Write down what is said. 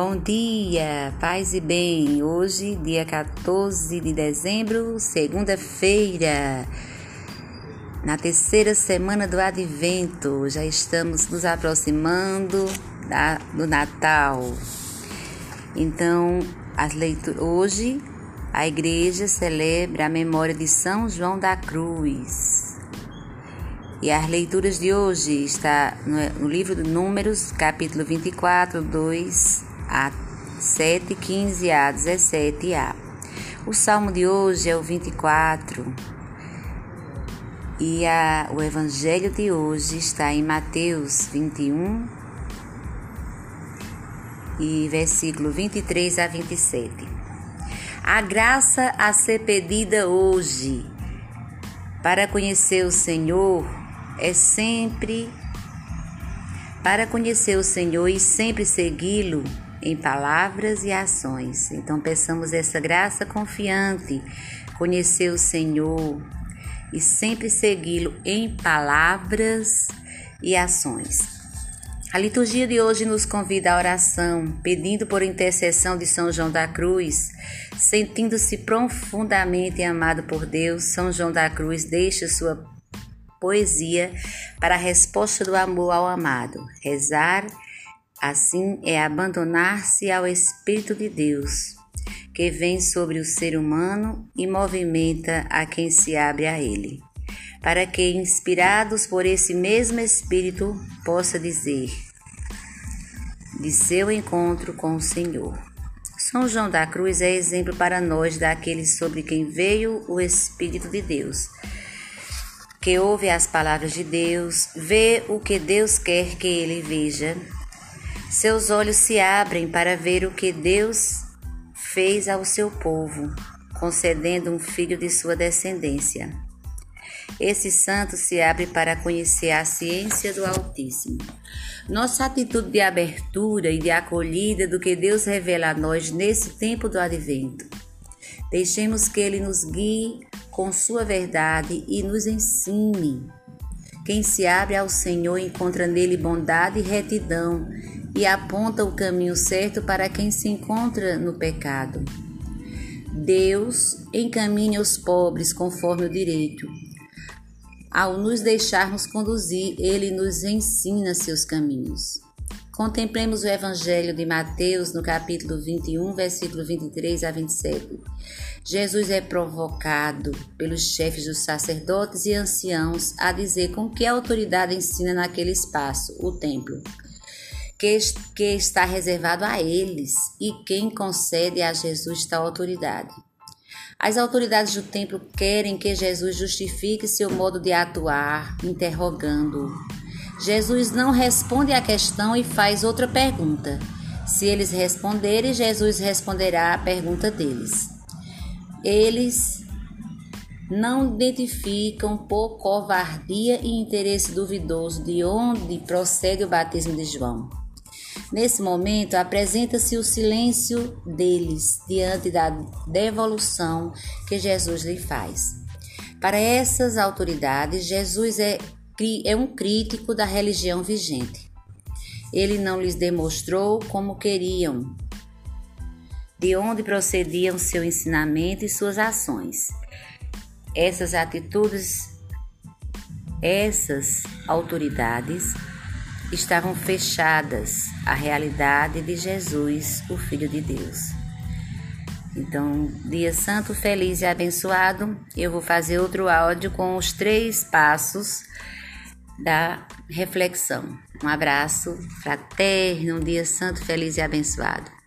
Bom dia, paz e bem. Hoje, dia 14 de dezembro, segunda-feira, na terceira semana do Advento, já estamos nos aproximando da, do Natal. Então, as leituras, hoje a igreja celebra a memória de São João da Cruz. E as leituras de hoje está no, livro de Números, capítulo 24, 2 a 7, 15 a 17 a. O salmo de hoje é o 24. E a, o evangelho de hoje está em Mateus 21 e versículo 23 a 27. A graça a ser pedida hoje para conhecer o Senhor é sempre para conhecer o Senhor e sempre segui-lo em palavras e ações. Então, peçamos essa graça confiante, conhecer o Senhor e sempre segui-lo em palavras e ações. A liturgia de hoje nos convida à oração, pedindo por intercessão de São João da Cruz. Sentindo-se profundamente amado por Deus, São João da Cruz deixa sua poesia para a resposta do amor ao amado. Rezar, assim, é abandonar-se ao Espírito de Deus, que vem sobre o ser humano e movimenta a quem se abre a ele, para que, inspirados por esse mesmo Espírito, possa dizer de seu encontro com o Senhor. São João da Cruz é exemplo para nós daqueles sobre quem veio o Espírito de Deus que ouve as palavras de Deus, vê o que Deus quer que ele veja. Seus olhos se abrem para ver o que Deus fez ao seu povo, concedendo um filho de sua descendência. Esse santo se abre para conhecer a ciência do Altíssimo. Nossa atitude de abertura e de acolhida do que Deus revela a nós nesse tempo do advento. Deixemos que Ele nos guie com sua verdade e nos ensine. Quem se abre ao Senhor encontra nele bondade e retidão e aponta o caminho certo para quem se encontra no pecado. Deus encaminha os pobres conforme o direito. Ao nos deixarmos conduzir, ele nos ensina seus caminhos. Contemplemos o Evangelho de Mateus no capítulo 21, versículo 23 a 27. Jesus é provocado pelos chefes dos sacerdotes e anciãos a dizer com que autoridade ensina naquele espaço, o templo, que, que está reservado a eles e quem concede a Jesus tal autoridade. As autoridades do templo querem que Jesus justifique seu modo de atuar, interrogando-o. Jesus não responde à questão e faz outra pergunta. Se eles responderem, Jesus responderá à pergunta deles. Eles não identificam por covardia e interesse duvidoso de onde procede o batismo de João. Nesse momento, apresenta-se o silêncio deles diante da devolução que Jesus lhe faz. Para essas autoridades, Jesus é é um crítico da religião vigente. Ele não lhes demonstrou como queriam, de onde procediam seu ensinamento e suas ações. Essas atitudes, essas autoridades estavam fechadas à realidade de Jesus, o Filho de Deus. Então, dia santo, feliz e abençoado. Eu vou fazer outro áudio com os três passos da reflexão. Um abraço fraterno, um dia santo, feliz e abençoado.